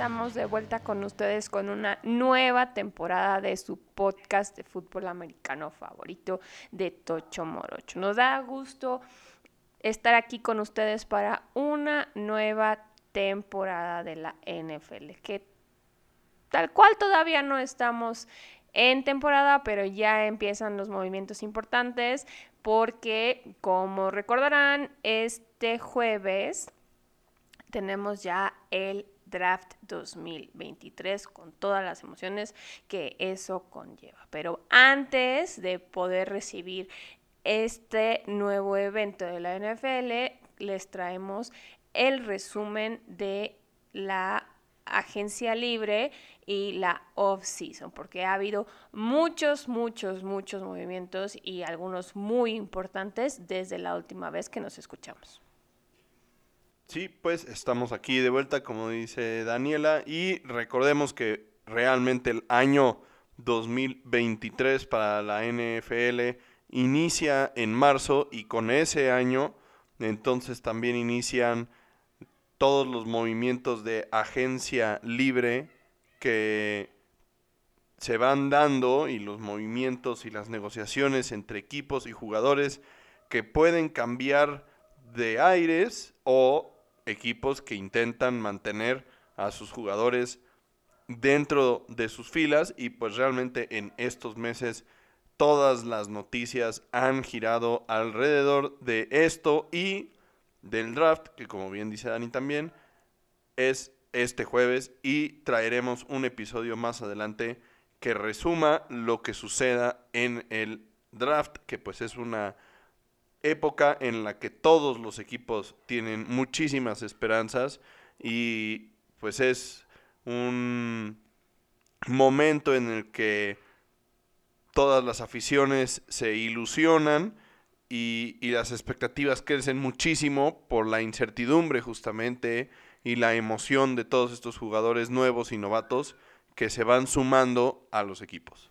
estamos de vuelta con ustedes con una nueva temporada de su podcast de fútbol americano favorito de Tocho Morocho. Nos da gusto estar aquí con ustedes para una nueva temporada de la NFL, que tal cual todavía no estamos en temporada, pero ya empiezan los movimientos importantes porque, como recordarán, este jueves tenemos ya el draft 2023 con todas las emociones que eso conlleva. Pero antes de poder recibir este nuevo evento de la NFL, les traemos el resumen de la agencia libre y la off-season, porque ha habido muchos, muchos, muchos movimientos y algunos muy importantes desde la última vez que nos escuchamos. Sí, pues estamos aquí de vuelta, como dice Daniela, y recordemos que realmente el año 2023 para la NFL inicia en marzo y con ese año entonces también inician todos los movimientos de agencia libre que se van dando y los movimientos y las negociaciones entre equipos y jugadores que pueden cambiar de aires o equipos que intentan mantener a sus jugadores dentro de sus filas y pues realmente en estos meses todas las noticias han girado alrededor de esto y del draft, que como bien dice Dani también, es este jueves y traeremos un episodio más adelante que resuma lo que suceda en el draft, que pues es una época en la que todos los equipos tienen muchísimas esperanzas y pues es un momento en el que todas las aficiones se ilusionan y, las expectativas crecen muchísimo por la incertidumbre justamente y la emoción de todos estos jugadores nuevos y novatos que se van sumando a los equipos.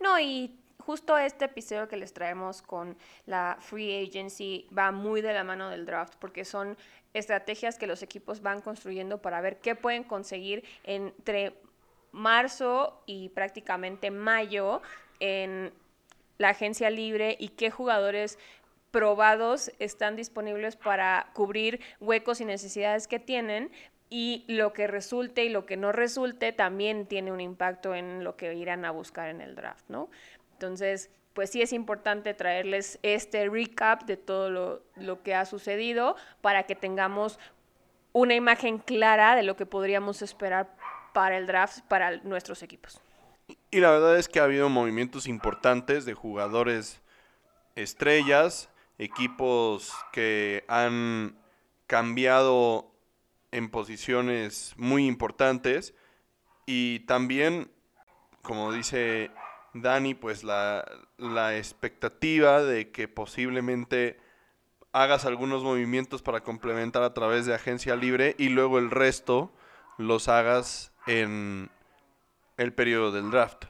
No, y justo este episodio que les traemos con la free agency va muy de la mano del draft porque son estrategias que los equipos van construyendo para ver qué pueden conseguir entre marzo y prácticamente mayo en la agencia libre y qué jugadores probados están disponibles para cubrir huecos y necesidades que tienen y lo que resulte y lo que no resulte también tiene un impacto en lo que irán a buscar en el draft, ¿no? Entonces, pues sí es importante traerles este recap de todo lo, lo que ha sucedido para que tengamos una imagen clara de lo que podríamos esperar para el draft para nuestros equipos. Y la verdad es que ha habido movimientos importantes de jugadores estrellas, equipos que han cambiado en posiciones muy importantes y también, como dice Dani, pues la, la expectativa de que posiblemente hagas algunos movimientos para complementar a través de agencia libre y luego el resto los hagas en el periodo del draft.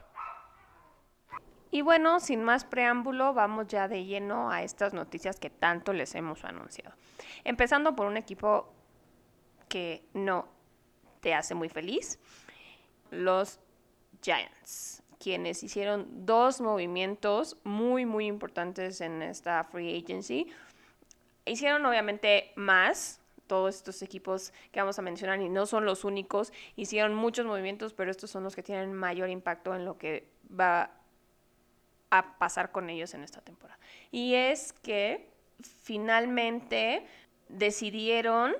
Y bueno, sin más preámbulo, vamos ya de lleno a estas noticias que tanto les hemos anunciado. Empezando por un equipo que no te hace muy feliz, los Giants, quienes hicieron dos movimientos muy, muy importantes en esta free agency. Hicieron obviamente más, todos estos equipos que vamos a mencionar y no son los únicos, hicieron muchos movimientos, pero estos son los que tienen mayor impacto en lo que va a pasar con ellos en esta temporada. Y es que finalmente decidieron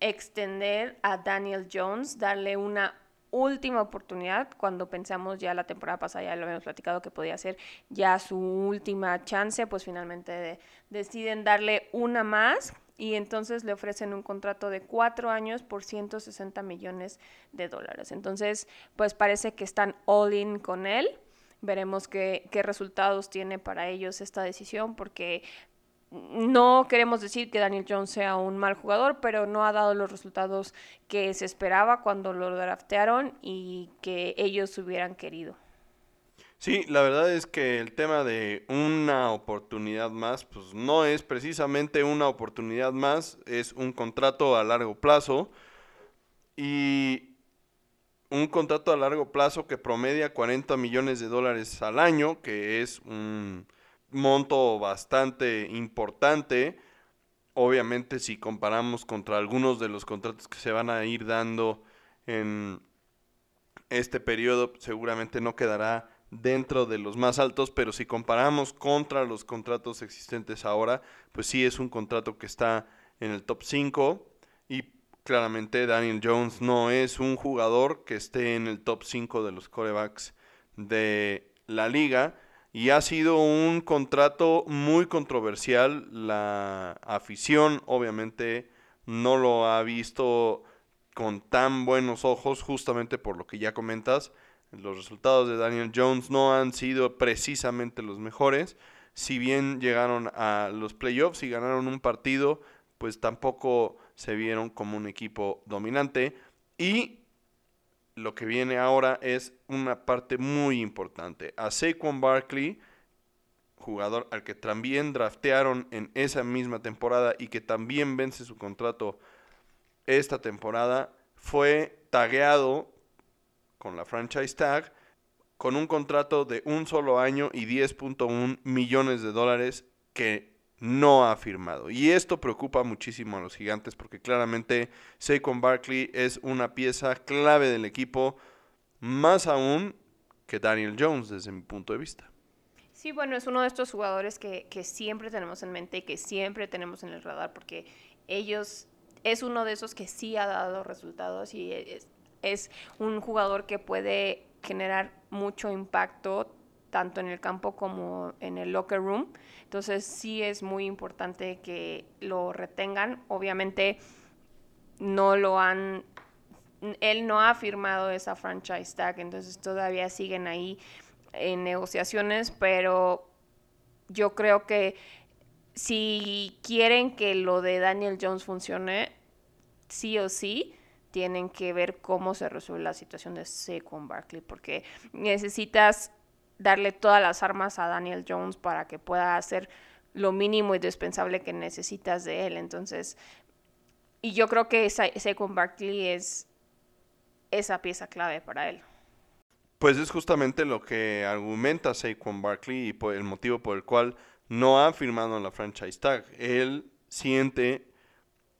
extender a Daniel Jones, darle una última oportunidad cuando pensamos ya la temporada pasada, ya lo habíamos platicado que podía ser ya su última chance, pues finalmente deciden darle una más y entonces le ofrecen un contrato de cuatro años por 160 millones de dólares. Entonces, pues parece que están all in con él. Veremos qué, qué resultados tiene para ellos esta decisión, porque no queremos decir que Daniel Jones sea un mal jugador, pero no ha dado los resultados que se esperaba cuando lo draftearon y que ellos hubieran querido. Sí, la verdad es que el tema de una oportunidad más, pues no es precisamente una oportunidad más, es un contrato a largo plazo y un contrato a largo plazo que promedia 40 millones de dólares al año, que es un monto bastante importante. Obviamente si comparamos contra algunos de los contratos que se van a ir dando en este periodo, seguramente no quedará dentro de los más altos, pero si comparamos contra los contratos existentes ahora, pues sí es un contrato que está en el top 5 y claramente Daniel Jones no es un jugador que esté en el top 5 de los corebacks de la liga y ha sido un contrato muy controversial. La afición obviamente no lo ha visto con tan buenos ojos justamente por lo que ya comentas. Los resultados de Daniel Jones no han sido precisamente los mejores. Si bien llegaron a los playoffs y ganaron un partido, pues tampoco se vieron como un equipo dominante. Y lo que viene ahora es una parte muy importante. A Saquon Barkley, jugador al que también draftearon en esa misma temporada y que también vence su contrato esta temporada, fue tagueado con la franchise tag con un contrato de un solo año y 10.1 millones de dólares que no ha firmado. Y esto preocupa muchísimo a los gigantes porque claramente Saquon Barkley es una pieza clave del equipo, más aún que Daniel Jones desde mi punto de vista. Sí, bueno, es uno de estos jugadores que, que siempre tenemos en mente y que siempre tenemos en el radar porque ellos es uno de esos que sí ha dado resultados y es, es un jugador que puede generar mucho impacto tanto en el campo como en el locker room. Entonces sí es muy importante que lo retengan. Obviamente no lo han, él no ha firmado esa franchise tag, entonces todavía siguen ahí en negociaciones, pero yo creo que si quieren que lo de Daniel Jones funcione, sí o sí, tienen que ver cómo se resuelve la situación de Saquon Barkley, porque necesitas darle todas las armas a Daniel Jones para que pueda hacer lo mínimo y dispensable que necesitas de él. Entonces, y yo creo que Saquon Barkley es esa pieza clave para él. Pues es justamente lo que argumenta Saquon Barkley y por el motivo por el cual no ha firmado la franchise tag. Él siente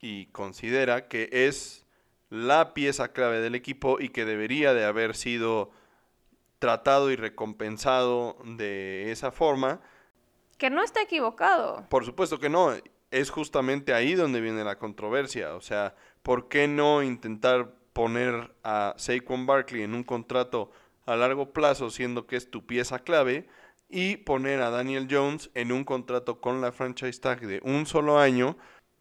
y considera que es la pieza clave del equipo y que debería de haber sido tratado y recompensado de esa forma. Que no está equivocado. Por supuesto que no. Es justamente ahí donde viene la controversia. O sea, ¿por qué no intentar poner a Saquon Barkley en un contrato a largo plazo, siendo que es tu pieza clave, y poner a Daniel Jones en un contrato con la franchise tag de un solo año?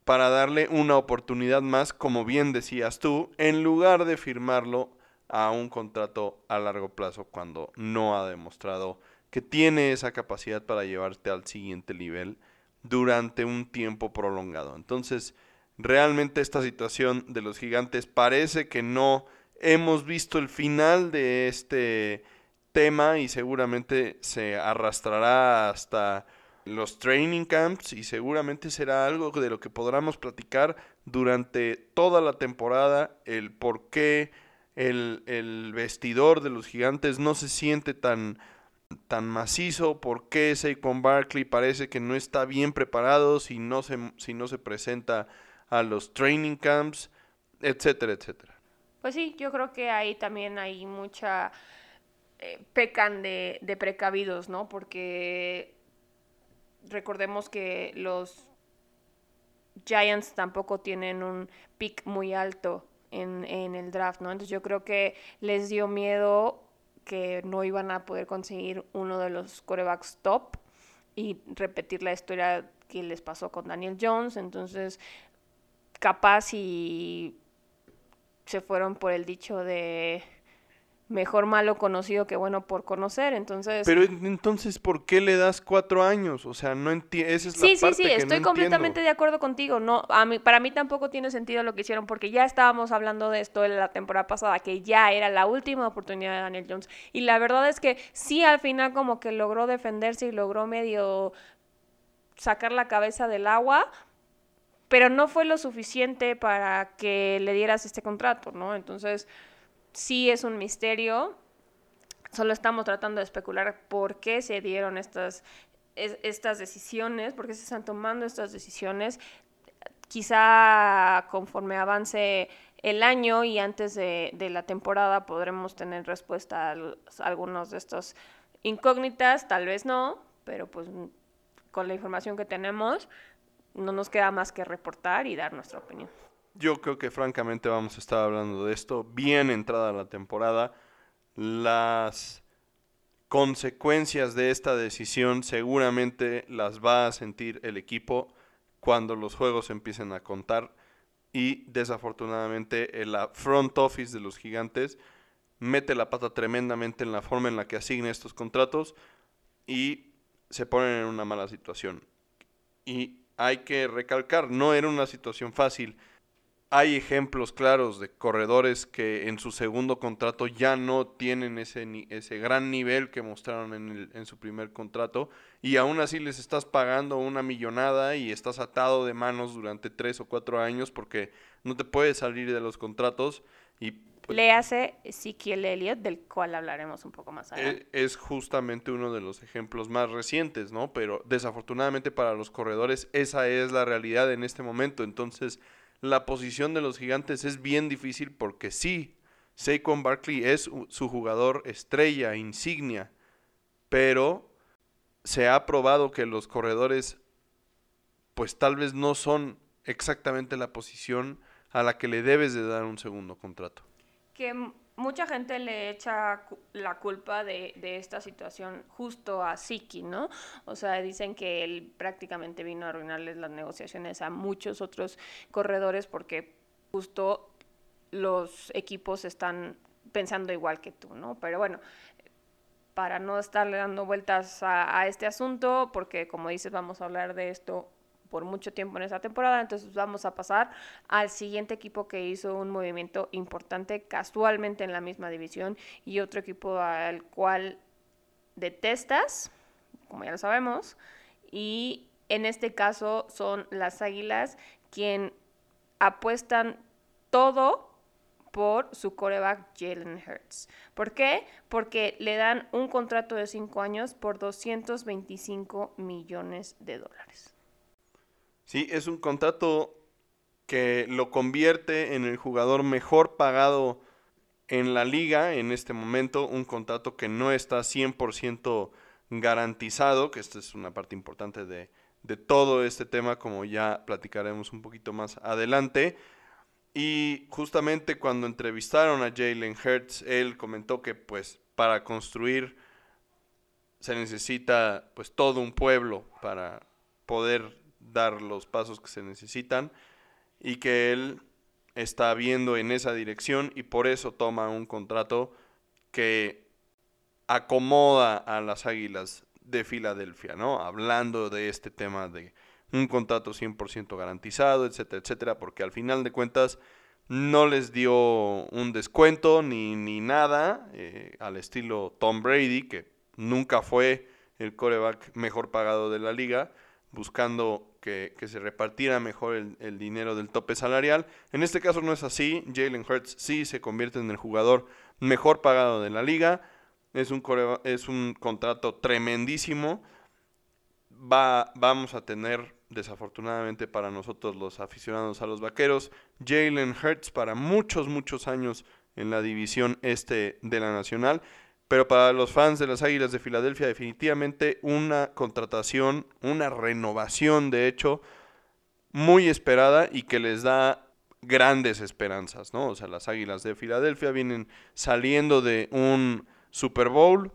para darle una oportunidad más, como bien decías tú, en lugar de firmarlo a un contrato a largo plazo cuando no ha demostrado que tiene esa capacidad para llevarte al siguiente nivel durante un tiempo prolongado. Entonces, realmente esta situación de los gigantes parece que no hemos visto el final de este tema y seguramente se arrastrará hasta los training camps y seguramente será algo de lo que podamos platicar durante toda la temporada, el por qué el, vestidor de los gigantes no se siente tan, tan macizo, por qué Saquon Barkley parece que no está bien preparado si no se, si no se presenta a los training camps, etcétera, etcétera. Pues sí, yo creo que ahí también hay mucha... Eh, pecan de, de precavidos, ¿no? Porque recordemos que los Giants tampoco tienen un pick muy alto en, el draft, ¿no? Entonces yo creo que les dio miedo que no iban a poder conseguir uno de los corebacks top y repetir la historia que les pasó con Daniel Jones. Entonces, capaz y se fueron por el dicho de mejor malo conocido que bueno por conocer, entonces... Pero entonces, ¿por qué le das cuatro años? O sea, no entiendo, esa es sí, la parte Sí, sí, sí, estoy completamente de acuerdo contigo. No, a mí, para mí tampoco tiene sentido lo que hicieron, porque ya estábamos hablando de esto en la temporada pasada, que ya era la última oportunidad de Daniel Jones. Y la verdad es que sí, al final como que logró defenderse y logró medio sacar la cabeza del agua, pero no fue lo suficiente para que le dieras este contrato, ¿no? Entonces, sí es un misterio. Solo estamos tratando de especular por qué se dieron estas, estas decisiones, por qué se están tomando estas decisiones. Quizá conforme avance el año y antes de, la temporada podremos tener respuesta a, algunos de estos incógnitas, tal vez no, pero pues con la información que tenemos no nos queda más que reportar y dar nuestra opinión. Yo creo que francamente vamos a estar hablando de esto bien entrada la temporada. Las consecuencias de esta decisión seguramente las va a sentir el equipo cuando los juegos empiecen a contar y desafortunadamente el front office de los gigantes mete la pata tremendamente en la forma en la que asigna estos contratos y se ponen en una mala situación. Y hay que recalcar, no era una situación fácil. Hay ejemplos claros de corredores que en su segundo contrato ya no tienen ese, ese gran nivel que mostraron en, en su primer contrato y aún así les estás pagando una millonada y estás atado de manos durante tres o cuatro años porque no te puedes salir de los contratos y pues Le hace Ezekiel Elliott, del cual hablaremos un poco más adelante. E, es justamente uno de los ejemplos más recientes, ¿no? Pero desafortunadamente para los corredores esa es la realidad en este momento. Entonces, la posición de los gigantes es bien difícil porque sí, Saquon Barkley es su jugador estrella, insignia, pero se ha probado que los corredores pues tal vez no son exactamente la posición a la que le debes de dar un segundo contrato. Que mucha gente le echa la culpa de, esta situación justo a Siki, ¿no? O sea, dicen que él prácticamente vino a arruinarles las negociaciones a muchos otros corredores porque justo los equipos están pensando igual que tú, ¿no? Pero bueno, para no estarle dando vueltas a este asunto, porque como dices, vamos a hablar de esto por mucho tiempo en esa temporada. Entonces vamos a pasar al siguiente equipo que hizo un movimiento importante casualmente en la misma división y otro equipo al cual detestas, como ya lo sabemos. Y en este caso son las Águilas quien apuestan todo por su coreback Jalen Hurts. ¿Por qué? Porque le dan un contrato de 5 años por 225 millones de dólares. Sí, es un contrato que lo convierte en el jugador mejor pagado en la liga en este momento, un contrato que no está 100% garantizado, que esta es una parte importante de, de todo este tema, como ya platicaremos un poquito más adelante. Y justamente cuando entrevistaron a Jalen Hurts, él comentó que pues para construir se necesita pues todo un pueblo para poder dar los pasos que se necesitan y que él está viendo en esa dirección y por eso toma un contrato que acomoda a las Águilas de Filadelfia, ¿no? Hablando de este tema de un contrato 100% garantizado, etcétera, etcétera, porque al final de cuentas no les dio un descuento ni, ni nada eh, al estilo Tom Brady, que nunca fue el coreback mejor pagado de la liga, buscando que, se repartiera mejor el, dinero del tope salarial. En este caso no es así. Jalen Hurts sí se convierte en el jugador mejor pagado de la liga. Es un, es un contrato tremendísimo. Va, vamos a tener, desafortunadamente para nosotros los aficionados a los vaqueros, Jalen Hurts para muchos, muchos años en la división este de la Nacional. Pero para los fans de las Águilas de Filadelfia, definitivamente una contratación, una renovación, de hecho, muy esperada y que les da grandes esperanzas, ¿no? O sea, las Águilas de Filadelfia vienen saliendo de un Super Bowl.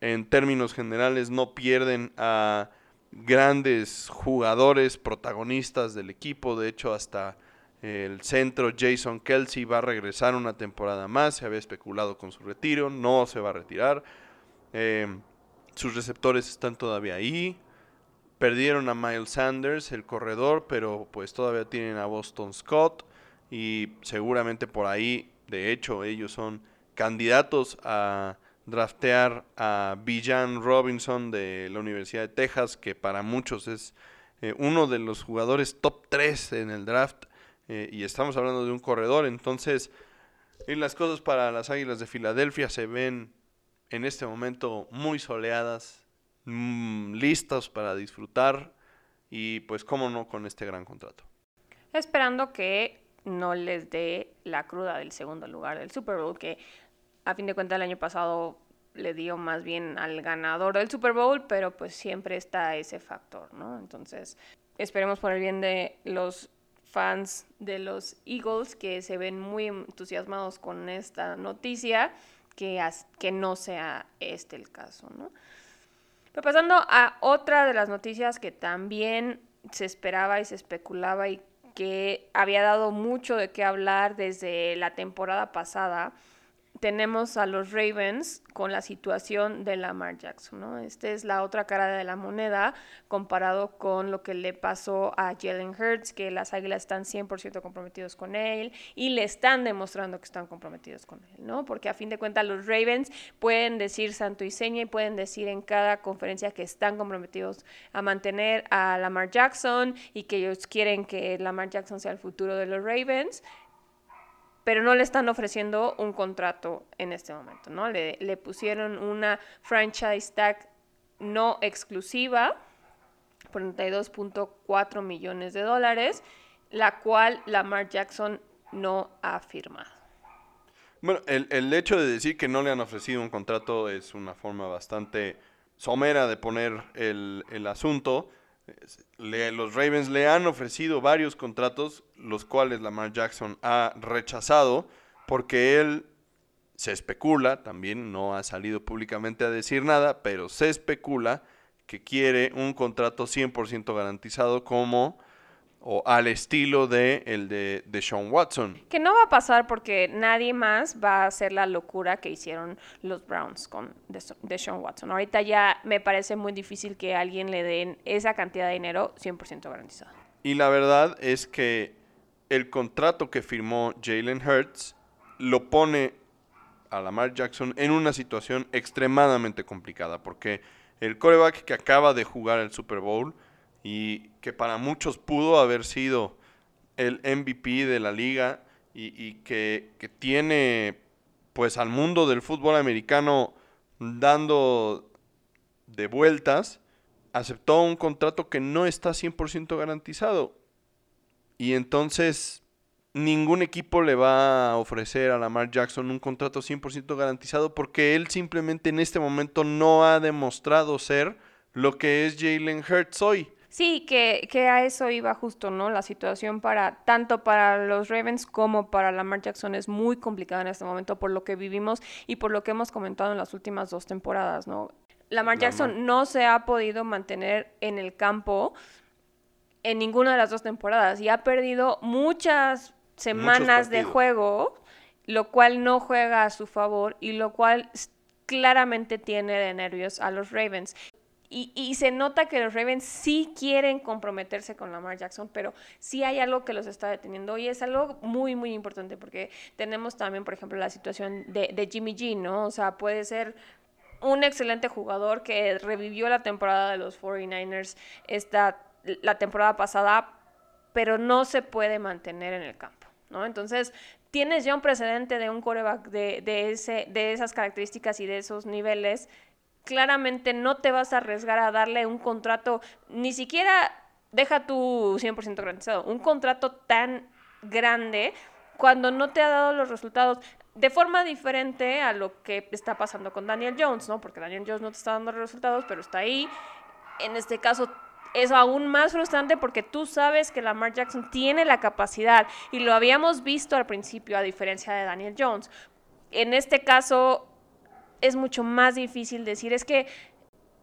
En términos generales, no pierden a grandes jugadores, protagonistas del equipo. De hecho, hasta el centro Jason Kelsey va a regresar una temporada más. Se había especulado con su retiro. No se va a retirar. Em, sus receptores están todavía ahí. Perdieron a Miles Sanders, el corredor, pero pues todavía tienen a Boston Scott. Y seguramente por ahí, de hecho, ellos son candidatos a draftear a Bijan Robinson de la Universidad de Texas, que para muchos es eh, uno de los jugadores top 3 en el draft. Eh, y estamos hablando de un corredor. Entonces, y las cosas para las Águilas de Filadelfia se ven en este momento muy soleadas, mm, listas para disfrutar. Y pues, cómo no, con este gran contrato. Esperando que no les dé la cruda del segundo lugar del Super Bowl, que a fin de cuentas el año pasado le dio más bien al ganador del Super Bowl, pero pues siempre está ese factor, ¿no? Entonces, esperemos por el bien de los fans de los Eagles que se ven muy entusiasmados con esta noticia, que, que no sea este el caso, ¿no? Pero pasando a otra de las noticias que también se esperaba y se especulaba y que había dado mucho de qué hablar desde la temporada pasada, tenemos a los Ravens con la situación de Lamar Jackson, ¿no? Esta es la otra cara de la moneda comparado con lo que le pasó a Jalen Hurts, que las Águilas están 100% comprometidos con él y le están demostrando que están comprometidos con él, ¿no? Porque a fin de cuentas los Ravens pueden decir santo y seña y pueden decir en cada conferencia que están comprometidos a mantener a Lamar Jackson y que ellos quieren que Lamar Jackson sea el futuro de los Ravens pero no le están ofreciendo un contrato en este momento, ¿no? Le, pusieron una franchise tag no exclusiva por 32.4 millones de dólares, la cual Lamar Jackson no ha firmado. Bueno, el, el hecho de decir que no le han ofrecido un contrato es una forma bastante somera de poner el, el asunto. Le- los Ravens le han ofrecido varios contratos, los cuales Lamar Jackson ha rechazado, porque él se especula, también no ha salido públicamente a decir nada, pero se especula que quiere un contrato 100% garantizado como o al estilo de el de, de Sean Watson. Que no va a pasar porque nadie más va a hacer la locura que hicieron los Browns con Desha- Deshaun Watson. Ahorita ya me parece muy difícil que a alguien le den esa cantidad de dinero 100% garantizado. Y la verdad es que el contrato que firmó Jalen Hurts lo pone a Lamar Jackson en una situación extremadamente complicada, porque el coreback que acaba de jugar el Super Bowl y que para muchos pudo haber sido el MVP de la liga y, que, que tiene pues al mundo del fútbol americano dando de vueltas, aceptó un contrato que no está 100% garantizado. Y entonces ningún equipo le va a ofrecer a Lamar Jackson un contrato 100% garantizado porque él simplemente en este momento no ha demostrado ser lo que es Jalen Hurts hoy. Sí, que, que a eso iba justo, ¿no? La situación para tanto para los Ravens como para Lamar Jackson es muy complicada en este momento por lo que vivimos y por lo que hemos comentado en las últimas dos temporadas, ¿no? Lamar Jackson Lamar. no se ha podido mantener en el campo en ninguna de las dos temporadas y ha perdido muchas semanas de juego, lo cual no juega a su favor y lo cual claramente tiene de nervios a los Ravens. Y, y se nota que los Ravens sí quieren comprometerse con Lamar Jackson, pero sí hay algo que los está deteniendo y es algo muy, muy importante porque tenemos también, por ejemplo, la situación de, Jimmy G, ¿no? O sea, puede ser un excelente jugador que revivió la temporada de los 49ers esta, la temporada pasada, pero no se puede mantener en el campo, ¿no? Entonces, tienes ya un precedente de un coreback de, de, ese, de esas características y de esos niveles. Claramente no te vas a arriesgar a darle un contrato, ni siquiera deja tu 100% garantizado, un contrato tan grande cuando no te ha dado los resultados de forma diferente a lo que está pasando con Daniel Jones, ¿no? Porque Daniel Jones no te está dando los resultados, pero está ahí. En este caso es aún más frustrante porque tú sabes que Lamar Jackson tiene la capacidad y lo habíamos visto al principio a diferencia de Daniel Jones. En este caso es mucho más difícil decir, es que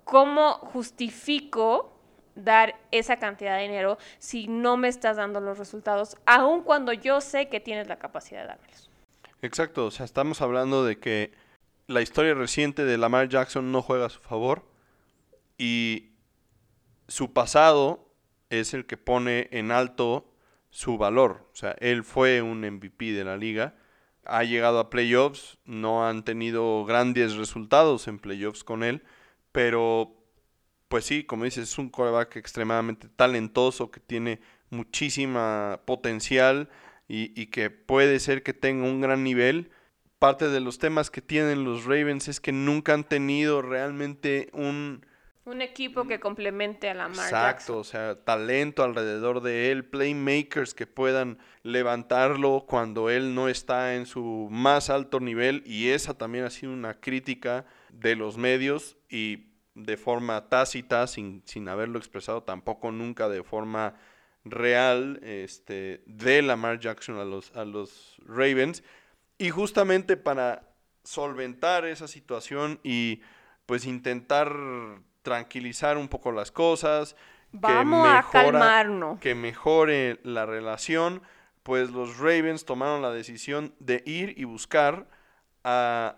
¿cómo justifico dar esa cantidad de dinero si no me estás dando los resultados, aun cuando yo sé que tienes la capacidad de dármelos? Exacto, o sea, estamos hablando de que la historia reciente de Lamar Jackson no juega a su favor y su pasado es el que pone en alto su valor. O sea, él fue un MVP de la liga, ha llegado a playoffs, no han tenido grandes resultados en playoffs con él, pero pues sí, como dices, es un coreback extremadamente talentoso que tiene muchísima potencial y, y que puede ser que tenga un gran nivel. Parte de los temas que tienen los Ravens es que nunca han tenido realmente un... Un equipo que complemente a la marca. Exacto, o sea, talento alrededor de él, playmakers que puedan levantarlo cuando él no está en su más alto nivel y esa también ha sido una crítica de los medios y de forma tácita, sin, sin haberlo expresado tampoco nunca de forma real, este, de Lamar Jackson a los, a los Ravens y justamente para solventar esa situación y pues intentar tranquilizar un poco las cosas, Vamos a calmarnos. Que mejore la relación, pues los Ravens tomaron la decisión de ir y buscar a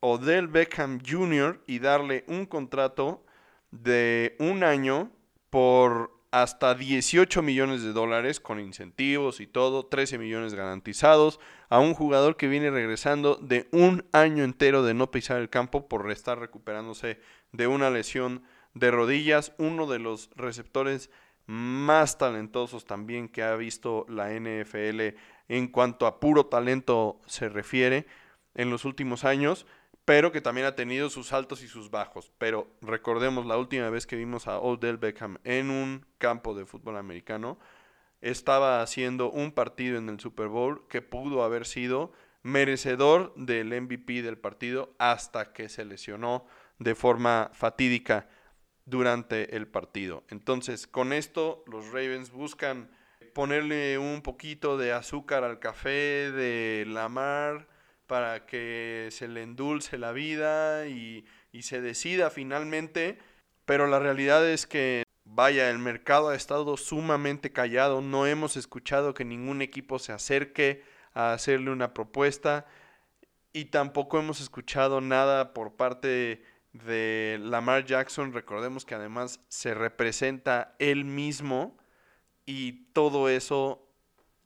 Odell Beckham Jr. y darle un contrato de un año por hasta 18 millones de dólares con incentivos y todo, 13 millones garantizados a un jugador que viene regresando de un año entero de no pisar el campo por estar recuperándose de una lesión de rodillas, uno de los receptores más talentosos también que ha visto la NFL en cuanto a puro talento se refiere en los últimos años pero que también ha tenido sus altos y sus bajos. Pero recordemos la última vez que vimos a Odell Beckham en un campo de fútbol americano, estaba haciendo un partido en el Super Bowl que pudo haber sido merecedor del MVP del partido hasta que se lesionó de forma fatídica durante el partido. Entonces, con esto los Ravens buscan ponerle un poquito de azúcar al café de Lamar, para que se le endulce la vida y, se decida finalmente, pero la realidad es que, vaya, el mercado ha estado sumamente callado, no hemos escuchado que ningún equipo se acerque a hacerle una propuesta y tampoco hemos escuchado nada por parte de Lamar Jackson, recordemos que además se representa él mismo y todo eso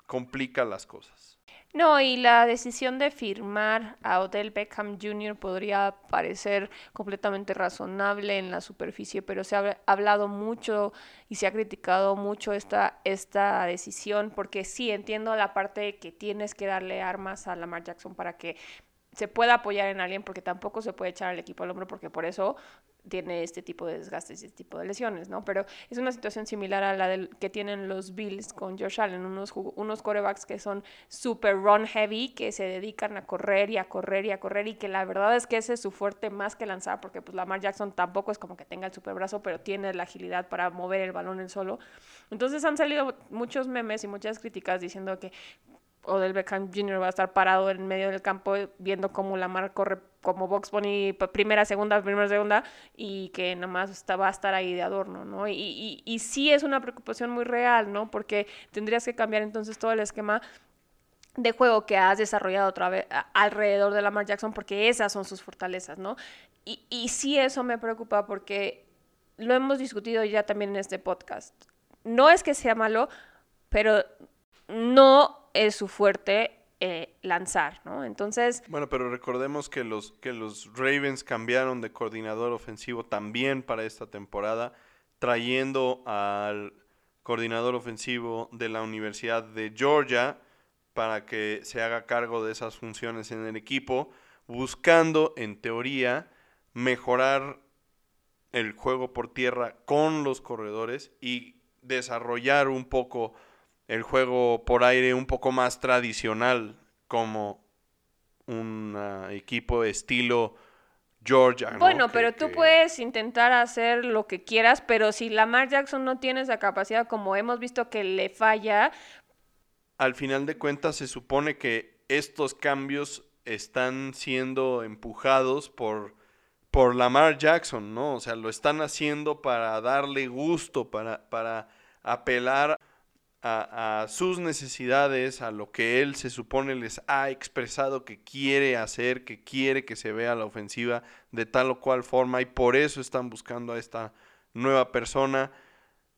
complica las cosas. No, y la decisión de firmar a Odell Beckham Jr. podría parecer completamente razonable en la superficie, pero se ha hablado mucho y se ha criticado mucho esta, esta decisión, porque sí entiendo la parte de que tienes que darle armas a Lamar Jackson para que se pueda apoyar en alguien, porque tampoco se puede echar al equipo al hombro, porque por eso tiene este tipo de desgastes y este tipo de lesiones, ¿no? Pero es una situación similar a la del, que tienen los Bills con Josh Allen, unos, unos corebacks que son super run heavy, que se dedican a correr y a correr y a correr y que la verdad es que ese es su fuerte más que lanzar, porque pues Lamar Jackson tampoco es como que tenga el super brazo, pero tiene la agilidad para mover el balón en solo. Entonces han salido muchos memes y muchas críticas diciendo que Odell Beckham Jr. va a estar parado en medio del campo viendo cómo Lamar corre como Box Bunny primera, segunda, primera, segunda y que nada más va a estar ahí de adorno, ¿no? Y, y, y sí es una preocupación muy real, ¿no? Porque tendrías que cambiar entonces todo el esquema de juego que has desarrollado otra vez alrededor de Lamar Jackson porque esas son sus fortalezas, ¿no? Y, y sí eso me preocupa porque lo hemos discutido ya también en este podcast. No es que sea malo, pero no es su fuerte eh, lanzar, ¿no? Entonces... Bueno, pero recordemos que los, que los Ravens cambiaron de coordinador ofensivo también para esta temporada, trayendo al coordinador ofensivo de la Universidad de Georgia para que se haga cargo de esas funciones en el equipo, buscando, en teoría, mejorar el juego por tierra con los corredores y desarrollar un poco el juego por aire un poco más tradicional como un equipo estilo Georgia. Bueno, pero tú puedes intentar hacer lo que quieras, pero si Lamar Jackson no tiene esa capacidad como hemos visto que le falla. Al final de cuentas se supone que estos cambios están siendo empujados por, por Lamar Jackson, ¿no? O sea, lo están haciendo para darle gusto, para, para apelar a, sus necesidades, a lo que él se supone les ha expresado que quiere hacer, que quiere que se vea la ofensiva de tal o cual forma y por eso están buscando a esta nueva persona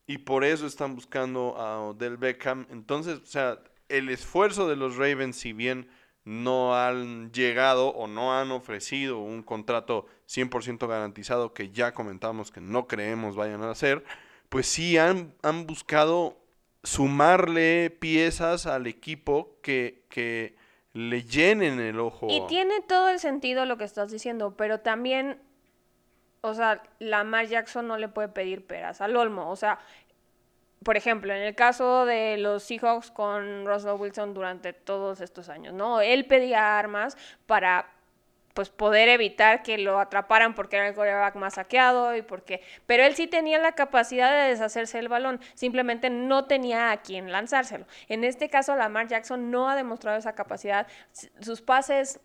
y por eso están buscando a Odell Beckham. Entonces, o sea, el esfuerzo de los Ravens, si bien no han llegado o no han ofrecido un contrato 100% garantizado que ya comentamos que no creemos vayan a hacer, pues sí han, han buscado sumarle piezas al equipo que, que le llenen el ojo. Y tiene todo el sentido lo que estás diciendo, pero también, o sea, Lamar Jackson no le puede pedir peras al Olmo. O sea, por ejemplo, en el caso de los Seahawks con Russell Wilson durante todos estos años, ¿no? Él pedía armas para pues poder evitar que lo atraparan porque era el coreback más saqueado y porque pero él sí tenía la capacidad de deshacerse el balón, simplemente no tenía a quien lanzárselo. En este caso Lamar Jackson no ha demostrado esa capacidad. Sus pases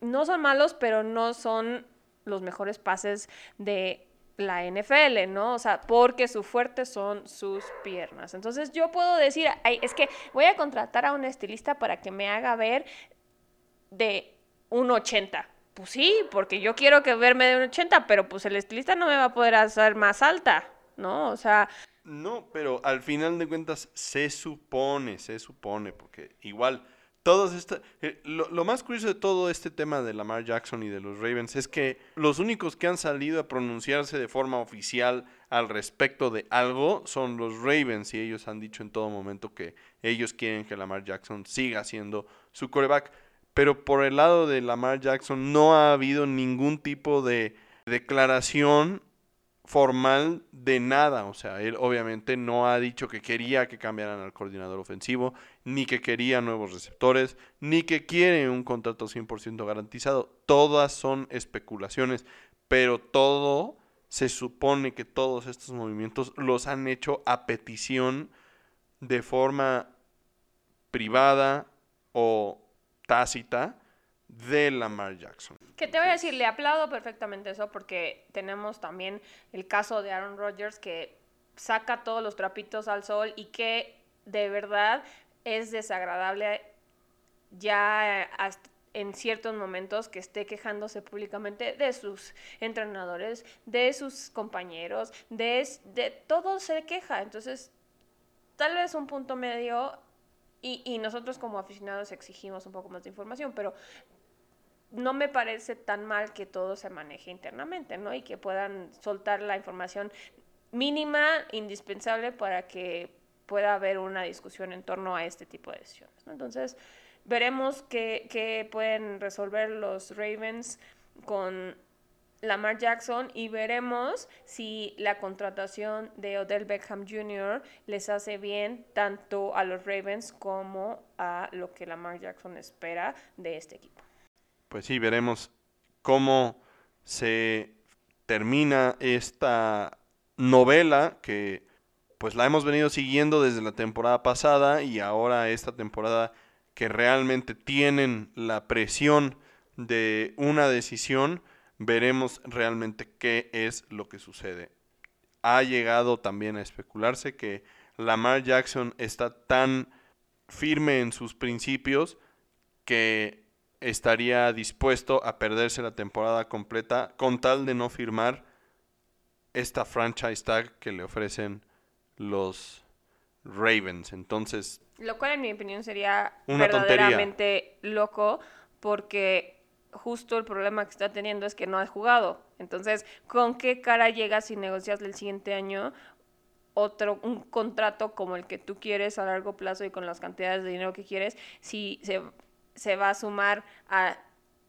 no son malos, pero no son los mejores pases de la NFL, ¿no? O sea, porque su fuerte son sus piernas. Entonces yo puedo decir, es que voy a contratar a un estilista para que me haga ver de un 80 pues sí, porque yo quiero que verme de un 80, pero pues el estilista no me va a poder hacer más alta, ¿no? O sea... No, pero al final de cuentas se supone, se supone, porque igual todos esta, eh, lo, más curioso de todo este tema de Lamar Jackson y de los Ravens es que los únicos que han salido a pronunciarse de forma oficial al respecto de algo son los Ravens y ellos han dicho en todo momento que ellos quieren que Lamar Jackson siga siendo su coreback. Pero por el lado de Lamar Jackson no ha habido ningún tipo de declaración formal de nada. O sea, él obviamente no ha dicho que quería que cambiaran al coordinador ofensivo, ni que quería nuevos receptores, ni que quiere un contrato 100% garantizado. Todas son especulaciones, pero todo se supone que todos estos movimientos los han hecho a petición de forma privada o tácita de Lamar Jackson. Que te voy a decir, le aplaudo perfectamente eso porque tenemos también el caso de Aaron Rodgers que saca todos los trapitos al sol y que de verdad es desagradable ya en ciertos momentos que esté quejándose públicamente de sus entrenadores, de sus compañeros, de, de todo se queja. Entonces, tal vez un punto medio y, y nosotros como aficionados exigimos un poco más de información, pero no me parece tan mal que todo se maneje internamente, ¿no? Y que puedan soltar la información mínima, indispensable para que pueda haber una discusión en torno a este tipo de decisiones. Entonces, veremos qué, qué pueden resolver los Ravens con Lamar Jackson y veremos si la contratación de Odell Beckham Jr. les hace bien tanto a los Ravens como a lo que Lamar Jackson espera de este equipo. Pues sí, veremos cómo se termina esta novela que pues la hemos venido siguiendo desde la temporada pasada y ahora esta temporada que realmente tienen la presión de una decisión veremos realmente qué es lo que sucede. Ha llegado también a especularse que Lamar Jackson está tan firme en sus principios que estaría dispuesto a perderse la temporada completa con tal de no firmar esta franchise tag que le ofrecen los Ravens. Entonces, lo cual en mi opinión sería verdaderamente loco porque justo el problema que está teniendo es que no ha jugado. Entonces, ¿con qué cara llegas y negocias el siguiente año otro un contrato como el que tú quieres a largo plazo y con las cantidades de dinero que quieres si se, se va a sumar a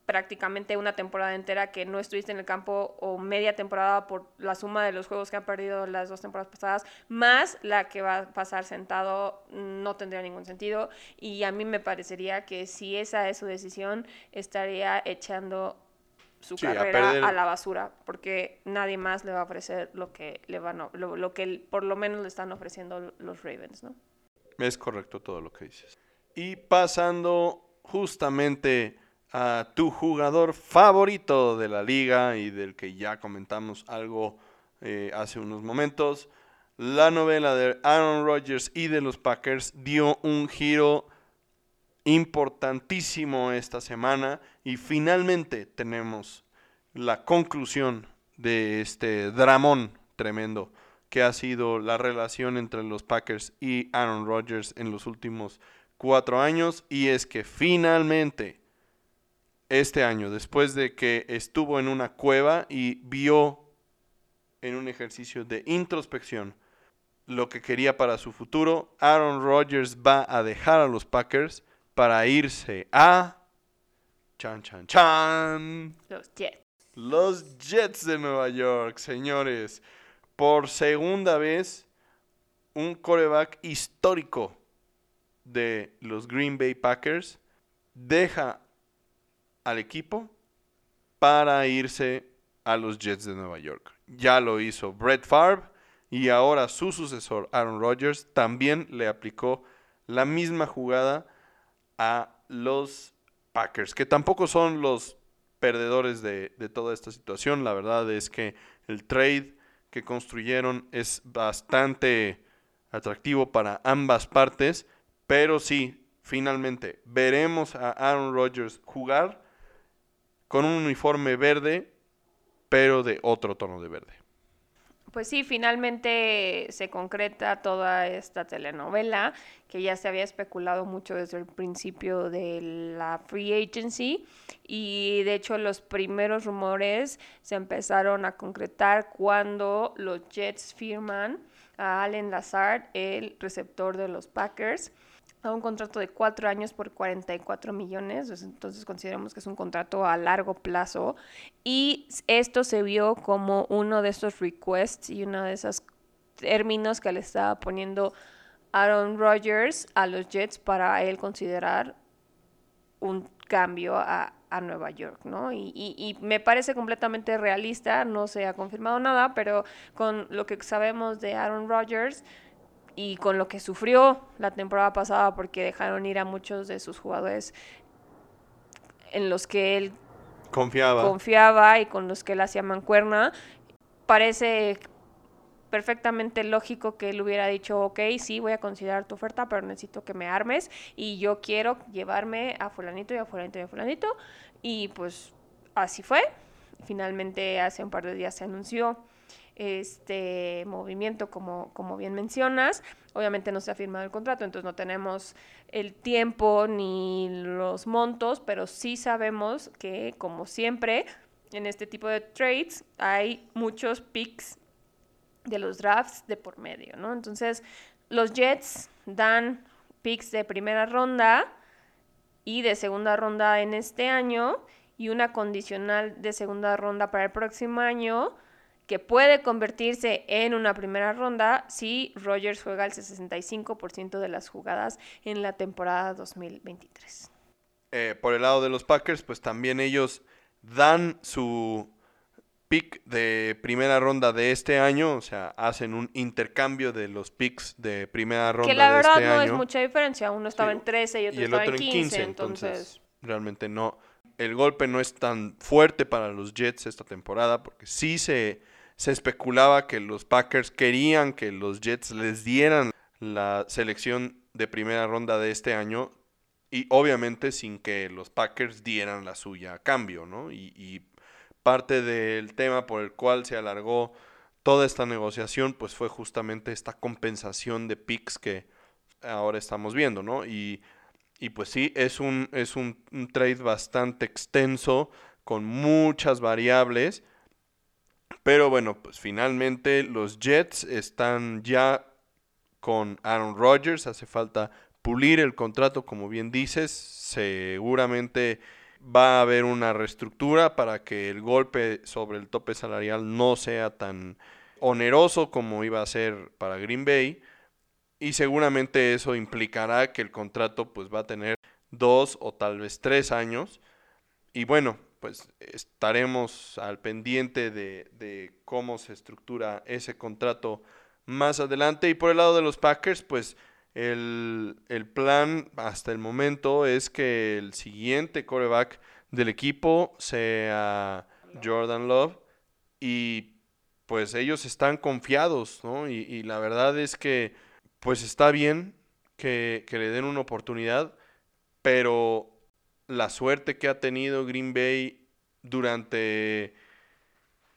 prácticamente una temporada entera que no estuviste en el campo o media temporada por la suma de los juegos que han perdido las dos temporadas pasadas, más la que va a pasar sentado, no tendría ningún sentido. Y a mí me parecería que si esa es su decisión, estaría echando su carrera a, la basura, porque nadie más le va a ofrecer lo que le van lo, lo que por lo menos le están ofreciendo los Ravens, ¿no? Es correcto todo lo que dices. Y pasando justamente a tu jugador favorito de la liga y del que ya comentamos algo eh, hace unos momentos. La novela de Aaron Rodgers y de los Packers dio un giro importantísimo esta semana y finalmente tenemos la conclusión de este dramón tremendo que ha sido la relación entre los Packers y Aaron Rodgers en los últimos cuatro años y es que finalmente este año, después de que estuvo en una cueva y vio en un ejercicio de introspección lo que quería para su futuro, Aaron Rodgers va a dejar a los Packers para irse a... Chan, chan, chan. Los Jets. Los Jets de Nueva York, señores. Por segunda vez, un coreback histórico de los Green Bay Packers deja al equipo para irse a los Jets de Nueva York. Ya lo hizo Brett Favre y ahora su sucesor Aaron Rodgers también le aplicó la misma jugada a los Packers, que tampoco son los perdedores de, de toda esta situación. La verdad es que el trade que construyeron es bastante atractivo para ambas partes, pero sí, finalmente veremos a Aaron Rodgers jugar con un uniforme verde, pero de otro tono de verde. Pues sí, finalmente se concreta toda esta telenovela que ya se había especulado mucho desde el principio de la free agency y de hecho los primeros rumores se empezaron a concretar cuando los Jets firman a Allen Lazard, el receptor de los Packers a un contrato de cuatro años por 44 millones, entonces consideramos que es un contrato a largo plazo y esto se vio como uno de esos requests y uno de esos términos que le estaba poniendo Aaron Rodgers a los Jets para él considerar un cambio a, Nueva York, ¿no? Y, y, me parece completamente realista, no se ha confirmado nada, pero con lo que sabemos de Aaron Rodgers, y con lo que sufrió la temporada pasada porque dejaron ir a muchos de sus jugadores en los que él confiaba, confiaba y con los que él hacía mancuerna, parece perfectamente lógico que él hubiera dicho, ok, sí, voy a considerar tu oferta, pero necesito que me armes y yo quiero llevarme a fulanito y a fulanito y a fulanito. Y pues así fue. Finalmente hace un par de días se anunció este movimiento, como, como bien mencionas. Obviamente no se ha firmado el contrato, entonces no tenemos el tiempo ni los montos, pero sí sabemos que, como siempre, en este tipo de trades hay muchos picks de los drafts de por medio, ¿no? Entonces, los Jets dan picks de primera ronda y de segunda ronda en este año y una condicional de segunda ronda para el próximo año que puede convertirse en una primera ronda si Rogers juega el 65% de las jugadas en la temporada 2023. Eh, por el lado de los Packers, pues también ellos dan su pick de primera ronda de este año, o sea, hacen un intercambio de los picks de primera ronda. Que la verdad este no es mucha diferencia, uno estaba en 13 y otro, estaba en 15, entonces... Realmente no, el golpe no es tan fuerte para los Jets esta temporada, porque sí se se especulaba que los Packers querían que los Jets les dieran la selección de primera ronda de este año y obviamente sin que los Packers dieran la suya a cambio, ¿no? Y, parte del tema por el cual se alargó toda esta negociación, pues fue justamente esta compensación de picks que ahora estamos viendo, ¿no? Y, y pues sí, es un, es un trade bastante extenso, con muchas variables, pero bueno, pues finalmente los Jets están ya con Aaron Rodgers. Hace falta pulir el contrato, como bien dices. Seguramente va a haber una reestructura para que el golpe sobre el tope salarial no sea tan oneroso como iba a ser para Green Bay. Y seguramente eso implicará que el contrato pues va a tener dos o tal vez tres años. Y bueno, pues estaremos al pendiente de, cómo se estructura ese contrato más adelante. Y por el lado de los Packers, pues el, plan hasta el momento es que el siguiente coreback del equipo sea Jordan Love. Y pues ellos están confiados, ¿no? Y, la verdad es que pues está bien que le den una oportunidad, pero la suerte que ha tenido Green Bay durante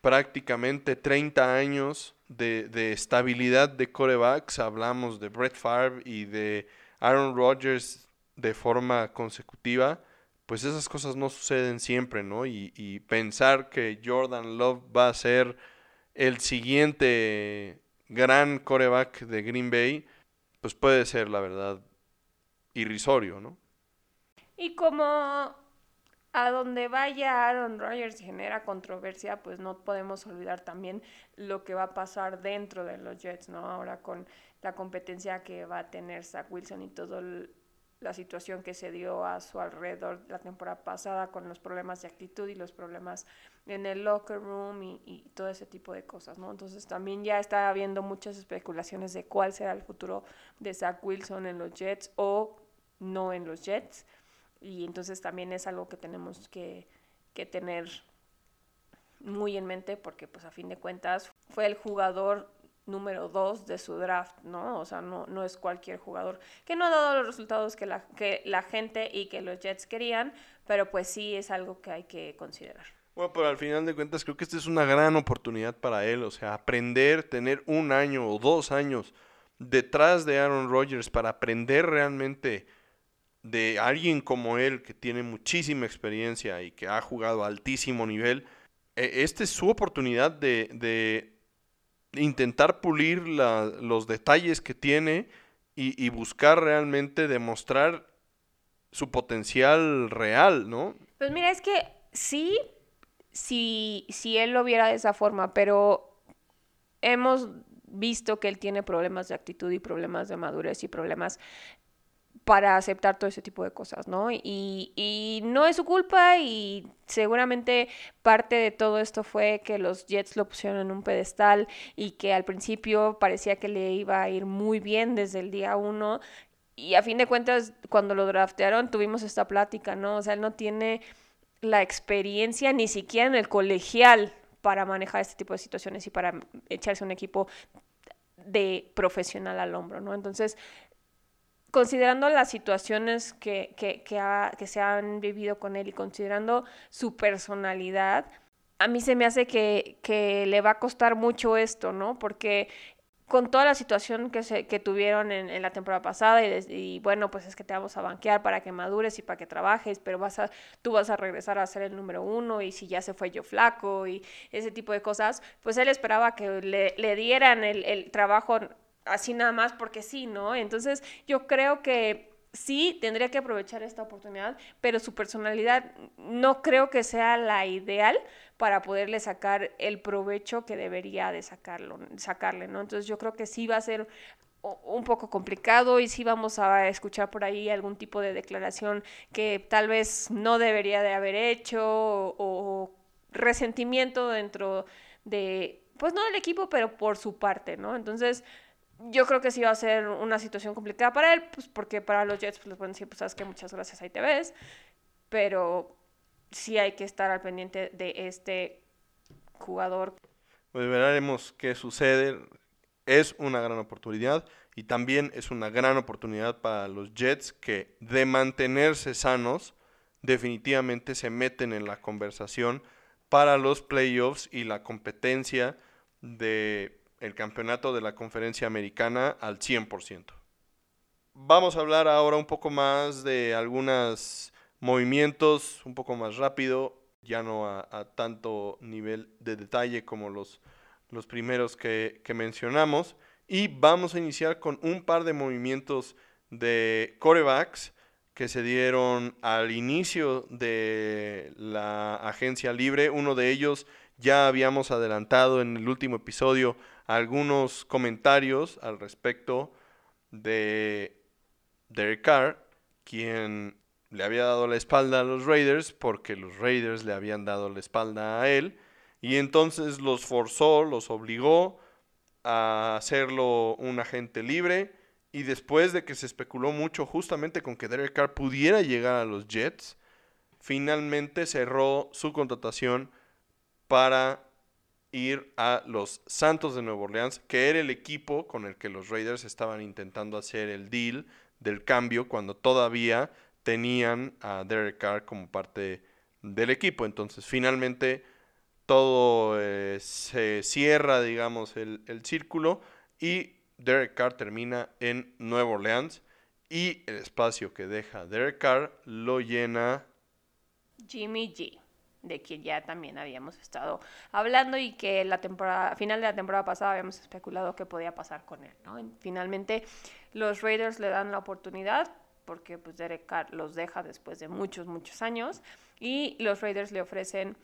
prácticamente 30 años de, estabilidad de corebacks. Hablamos de Brett Favre y de Aaron Rodgers de forma consecutiva. pues esas cosas no suceden siempre, ¿no? Y, y pensar que Jordan Love va a ser el siguiente gran coreback de Green Bay, pues puede ser, la verdad, irrisorio, ¿no? Y como a donde vaya Aaron Rodgers genera controversia, pues no podemos olvidar también lo que va a pasar dentro de los Jets, ¿no? Ahora con la competencia que va a tener Zach Wilson y toda la situación que se dio a su alrededor la temporada pasada con los problemas de actitud y los problemas en el locker room y, y todo ese tipo de cosas, ¿no? Entonces también ya está habiendo muchas especulaciones de cuál será el futuro de Zach Wilson en los Jets o no en los Jets y entonces también es algo que tenemos que, que tener muy en mente porque pues a fin de cuentas fue el jugador número dos de su draft, ¿no? O sea, no, no es cualquier jugador que no ha dado los resultados que la, que la gente y que los Jets querían, pero pues sí es algo que hay que considerar. Bueno, pero al final de cuentas creo que esta es una gran oportunidad para él, o sea, aprender, tener un año o dos años detrás de Aaron Rodgers para aprender realmente de alguien como él, que tiene muchísima experiencia y que ha jugado a altísimo nivel, e, esta es su oportunidad de, de intentar pulir la, los detalles que tiene y, buscar realmente demostrar su potencial real, ¿no? Pues mira, es que sí, sí, si él lo viera de esa forma, pero hemos visto que él tiene problemas de actitud y problemas de madurez y problemas para aceptar todo ese tipo de cosas, ¿no? Y, y, no es su culpa y seguramente parte de todo esto fue que los Jets lo pusieron en un pedestal y que al principio parecía que le iba a ir muy bien desde el día uno y a fin de cuentas cuando lo draftearon tuvimos esta plática, ¿no? O sea, él no tiene la experiencia ni siquiera en el colegial para manejar este tipo de situaciones y para echarse un equipo de profesional al hombro, ¿no? Entonces, considerando las situaciones que, que, que, se han vivido con él y considerando su personalidad, a mí se me hace que, que le va a costar mucho esto, ¿no? Porque con toda la situación que, se, que tuvieron en, en la temporada pasada y, bueno, pues es que te vamos a banquear para que madures y para que trabajes, pero vas a, tú vas a regresar a ser el número uno y si ya se fue yo flaco y ese tipo de cosas, pues él esperaba que le, le dieran el, el trabajo así nada más porque sí, ¿no? Entonces yo creo que sí tendría que aprovechar esta oportunidad, pero su personalidad no creo que sea la ideal para poderle sacar el provecho que debería de sacarlo, sacarle, ¿no? Entonces yo creo que sí va a ser un poco complicado y sí vamos a escuchar por ahí algún tipo de declaración que tal vez no debería de haber hecho o, o resentimiento dentro de, pues no del equipo, pero por su parte, ¿no? Entonces, yo creo que sí va a ser una situación complicada para él, pues porque para los Jets pues, les pueden decir, pues sabes que muchas gracias, ahí te ves, pero sí hay que estar al pendiente de este jugador. Pues veremos qué sucede. Es una gran oportunidad y también es una gran oportunidad para los Jets que de mantenerse sanos definitivamente se meten en la conversación para los playoffs y la competencia de el campeonato de la conferencia americana al 100%. Vamos a hablar ahora un poco más de algunos movimientos, un poco más rápido, ya no a, tanto nivel de detalle como los, los primeros que, que mencionamos. Y vamos a iniciar con un par de movimientos de corebacks que se dieron al inicio de la agencia libre. Uno de ellos ya habíamos adelantado en el último episodio algunos comentarios al respecto de Derek Carr, quien le había dado la espalda a los Raiders porque los Raiders le habían dado la espalda a él y entonces los forzó, los obligó a hacerlo un agente libre y después de que se especuló mucho justamente con que Derek Carr pudiera llegar a los Jets, finalmente cerró su contratación para ir a los Santos de Nueva Orleans, que era el equipo con el que los Raiders estaban intentando hacer el deal del cambio cuando todavía tenían a Derek Carr como parte del equipo. Entonces, finalmente todo eh, se cierra, digamos, el, el círculo y Derek Carr termina en Nueva Orleans y el espacio que deja Derek Carr lo llena Jimmy G, de quien ya también habíamos estado hablando y que la temporada, final de la temporada pasada habíamos especulado qué podía pasar con él. ¿no? Finalmente los Raiders le dan la oportunidad porque pues Derek Carr los deja después de muchos, muchos años y los Raiders le ofrecen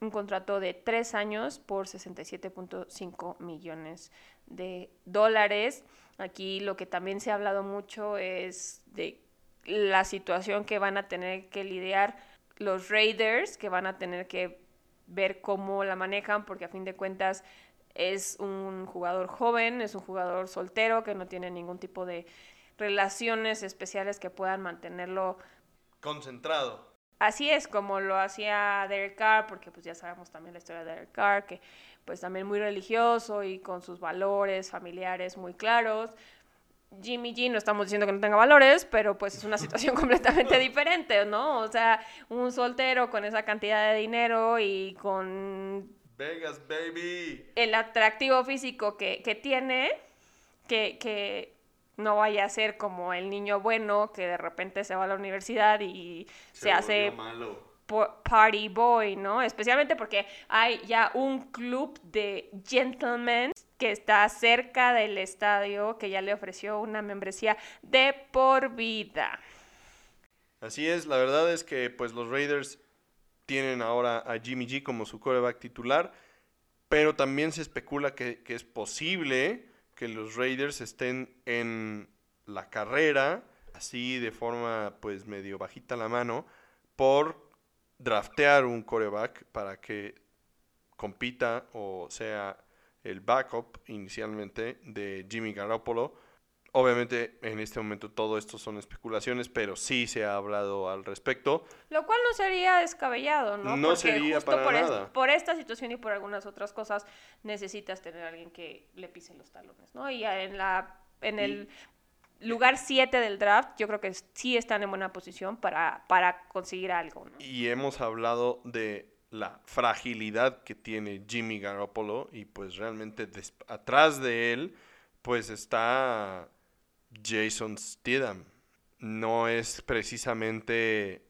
un contrato de tres años por 67.5 millones de dólares. Aquí lo que también se ha hablado mucho es de la situación que van a tener que lidiar los Raiders, que van a tener que ver cómo la manejan, porque a fin de cuentas es un jugador joven, es un jugador soltero que no tiene ningún tipo de relaciones especiales que puedan mantenerlo concentrado. Así es como lo hacía Derek Carr, porque pues ya sabemos también la historia de Derek Carr, que pues también muy religioso y con sus valores familiares muy claros. Jimmy G, no estamos diciendo que no tenga valores, pero pues es una situación completamente diferente, ¿no? O sea, un soltero con esa cantidad de dinero y con... Vegas, baby. El atractivo físico que, que tiene, que, que no vaya a ser como el niño bueno que de repente se va a la universidad y se, hace party boy, ¿no? Especialmente porque hay ya un club de gentlemen que está cerca del estadio que ya le ofreció una membresía de por vida. Así es, la verdad es que pues los Raiders tienen ahora a Jimmy G como su coreback titular, pero también se especula que, que es posible que los Raiders estén en la carrera, así de forma pues medio bajita la mano, por draftear un coreback para que compita o sea el backup inicialmente de Jimmy Garoppolo. Obviamente en este momento todo esto son especulaciones, pero sí se ha hablado al respecto. Lo cual no sería descabellado, ¿no? No sería para por nada. por esta situación y por algunas otras cosas necesitas tener a alguien que le pise los talones, ¿no? Y en, la, en el lugar 7 del draft yo creo que sí están en buena posición para, para conseguir algo, ¿no? Y hemos hablado de la fragilidad que tiene Jimmy Garoppolo y pues realmente atrás de él pues está Jason Stidham. No es precisamente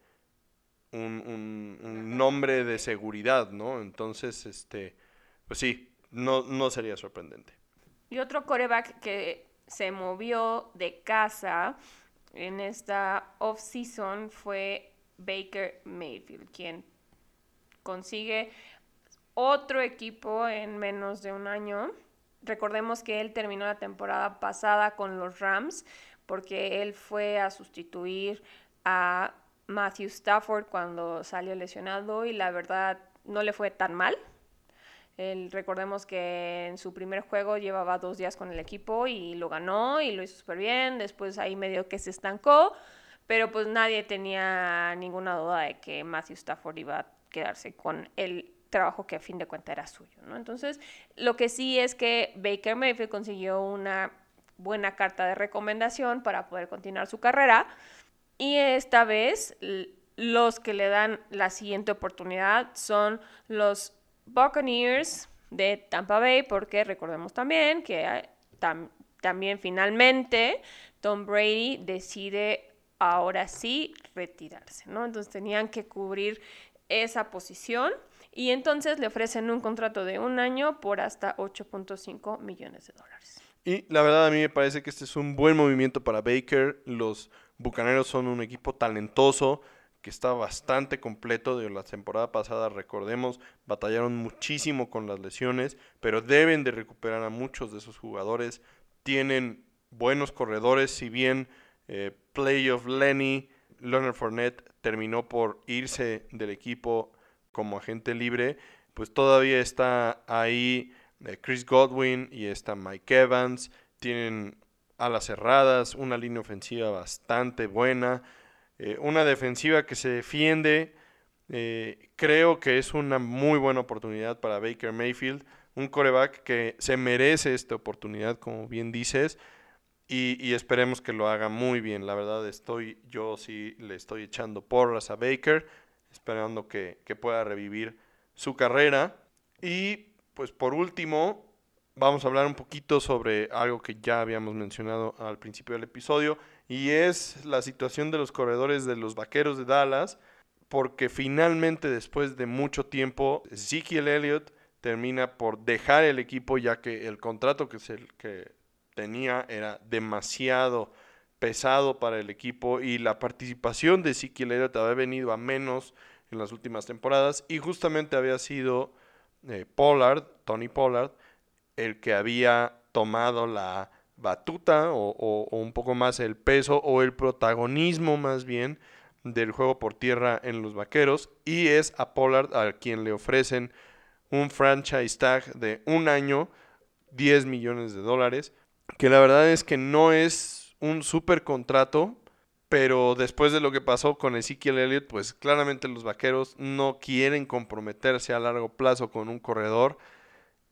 un, un, nombre de seguridad, ¿no? Entonces, este, pues sí, no, no sería sorprendente. Y otro coreback que se movió de casa en esta off-season fue Baker Mayfield, quien consigue otro equipo en menos de un año Recordemos que él terminó la temporada pasada con los Rams porque él fue a sustituir a Matthew Stafford cuando salió lesionado y la verdad no le fue tan mal. recordemos que en su primer juego llevaba dos días con el equipo y lo ganó y lo hizo súper bien. Después ahí medio que se estancó, pero pues nadie tenía ninguna duda de que Matthew Stafford iba a quedarse con el trabajo que a fin de cuentas era suyo. Entonces, lo que sí es que Baker Mayfield consiguió una buena carta de recomendación para poder continuar su carrera y esta vez los que le dan la siguiente oportunidad son los Buccaneers de Tampa Bay, porque recordemos también que también finalmente Tom Brady decide ahora sí retirarse. Entonces tenían que cubrir esa posición y entonces le ofrecen un contrato de un año por hasta 8.5 millones de dólares. Y la verdad a mí me parece que este es un buen movimiento para Baker. Los Bucaneros son un equipo talentoso que está bastante completo de la temporada pasada, recordemos, batallaron muchísimo con las lesiones, pero deben de recuperar a muchos de esos jugadores. Tienen buenos corredores, si bien eh, Play of Lenny, Leonard Fournette terminó por irse del equipo como agente libre, pues todavía está ahí eh, Chris Godwin y está Mike Evans. Tienen alas cerradas, una línea ofensiva bastante buena, eh, una defensiva que se defiende. Eh, creo que es una muy buena oportunidad para Baker Mayfield, un coreback que se merece esta oportunidad, como bien dices, y, esperemos que lo haga muy bien. La verdad estoy, yo sí le estoy echando porras a Baker esperando que, pueda revivir su carrera. Y pues por último, vamos a hablar un poquito sobre algo que ya habíamos mencionado al principio del episodio, y es la situación de los corredores de los Vaqueros de Dallas. porque finalmente después de mucho tiempo Ezekiel Elliott termina por dejar el equipo ya que el contrato que, se, que tenía era demasiado pesado para el equipo y la participación de Elliott había venido a menos en las últimas temporadas y justamente había sido eh, Pollard, Tony Pollard, el que había tomado la batuta o, un poco más el peso o el protagonismo más bien del juego por tierra en los vaqueros y es a Pollard a quien le ofrecen un franchise tag de un año, 10 millones de dólares, que la verdad es que no es un super contrato, pero después de lo que pasó con Ezekiel Elliott, pues claramente los vaqueros no quieren comprometerse a largo plazo con un corredor,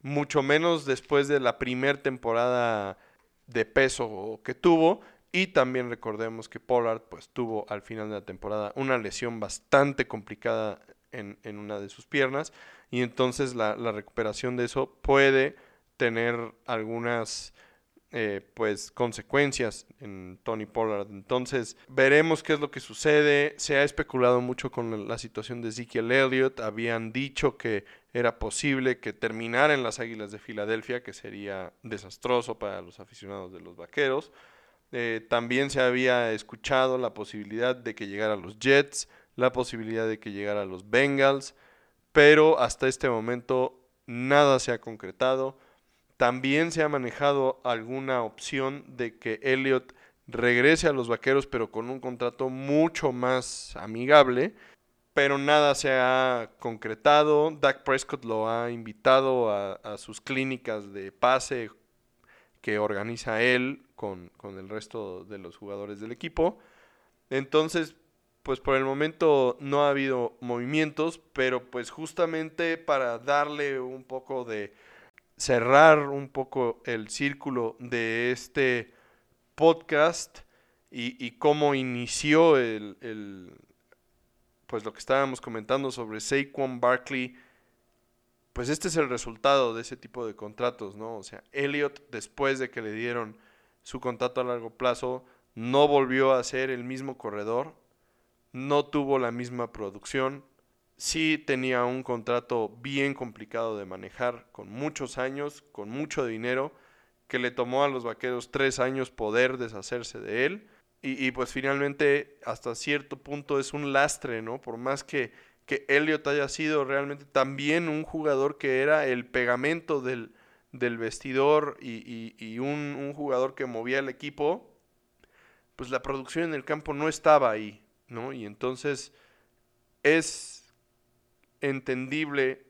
mucho menos después de la primera temporada de peso que tuvo. Y también recordemos que Pollard pues tuvo al final de la temporada una lesión bastante complicada en, una de sus piernas. Y entonces la, la recuperación de eso puede tener algunas eh, pues consecuencias en Tony Pollard. Entonces veremos qué es lo que sucede. Se ha especulado mucho con la situación de Ezekiel Elliott. Habían dicho que era posible que terminara en las Águilas de Filadelfia, que sería desastroso para los aficionados de los Vaqueros. Eh, también se había escuchado la posibilidad de que llegara a los Jets, la posibilidad de que llegara a los Bengals, pero hasta este momento nada se ha concretado. También se ha manejado alguna opción de que Elliot regrese a los Vaqueros, pero con un contrato mucho más amigable. Pero nada se ha concretado. Dak Prescott lo ha invitado a, sus clínicas de pase que organiza él con, con el resto de los jugadores del equipo. Entonces, pues por el momento no ha habido movimientos, pero pues justamente para darle un poco de cerrar un poco el círculo de este podcast y, cómo inició el, pues lo que estábamos comentando sobre Saquon Barkley, pues este es el resultado de ese tipo de contratos, ¿no? O sea, Elliot después de que le dieron su contrato a largo plazo, no volvió a ser el mismo corredor, no tuvo la misma producción, sí tenía un contrato bien complicado de manejar, con muchos años, con mucho dinero, que le tomó a los vaqueros tres años poder deshacerse de él. Y, pues finalmente hasta cierto punto es un lastre, ¿no? Por más que, que Elliot haya sido realmente también un jugador que era el pegamento del, del vestidor y, un, un, jugador que movía el equipo, pues la producción en el campo no estaba ahí, ¿no? Y entonces es entendible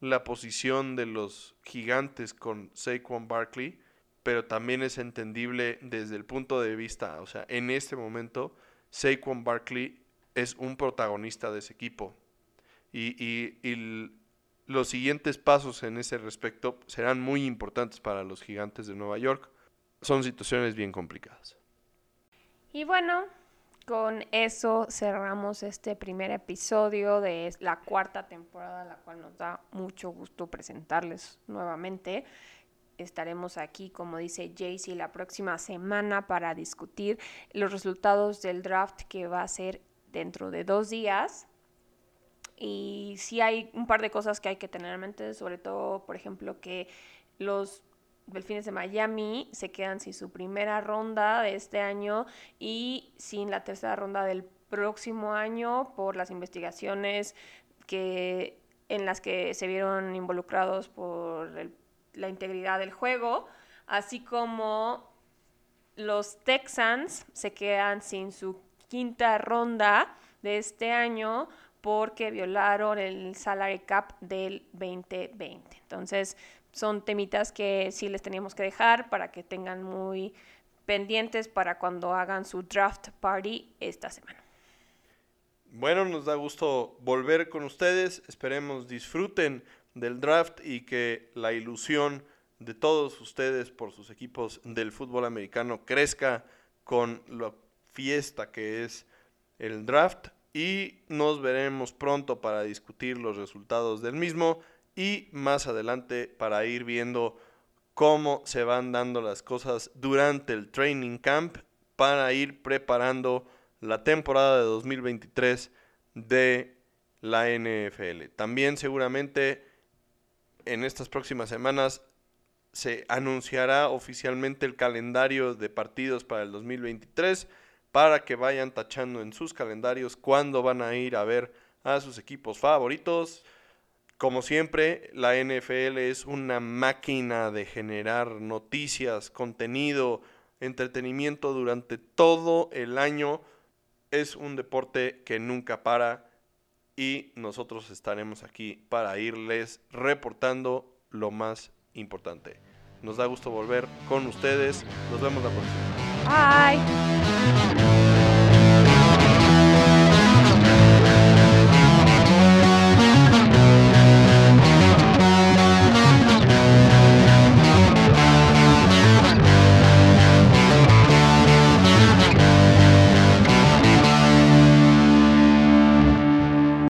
la posición de los gigantes con Saquon Barkley, pero también es entendible desde el punto de vista, o sea, en este momento Saquon Barkley es un protagonista de ese equipo. Y, los siguientes pasos en ese respecto serán muy importantes para los gigantes de Nueva York. Son situaciones bien complicadas. Y bueno, con eso cerramos este primer episodio de la cuarta temporada, la cual nos da mucho gusto presentarles nuevamente. Estaremos aquí, como dice Jaycee, la próxima semana para discutir los resultados del draft que va a ser dentro de dos días. Y sí hay un par de cosas que hay que tener en mente, sobre todo, por ejemplo, que los Delfines de Miami se quedan sin su primera ronda de este año y sin la tercera ronda del próximo año por las investigaciones que, en las que se vieron involucrados por la integridad del juego, así como los Texans se quedan sin su quinta ronda de este año porque violaron el salary cap del 2020. Entonces, son temitas que sí les teníamos que dejar para que tengan muy pendientes para cuando hagan su draft party esta semana. Bueno, nos da gusto volver con ustedes. Esperemos disfruten del draft y que la ilusión de todos ustedes por sus equipos del fútbol americano crezca con la fiesta que es el draft y nos veremos pronto para discutir los resultados del mismo y más adelante para ir viendo cómo se van dando las cosas durante el training camp para ir preparando la temporada de 2023 de la NFL. También seguramente en estas próximas semanas se anunciará oficialmente el calendario de partidos para el 2023 para que vayan tachando en sus calendarios cuándo van a ir a ver a sus equipos favoritos. Como siempre, la NFL es una máquina de generar noticias, contenido, entretenimiento durante todo el año. Es un deporte que nunca para y nosotros estaremos aquí para irles reportando lo más importante. Nos da gusto volver con ustedes. Nos vemos la próxima. Bye.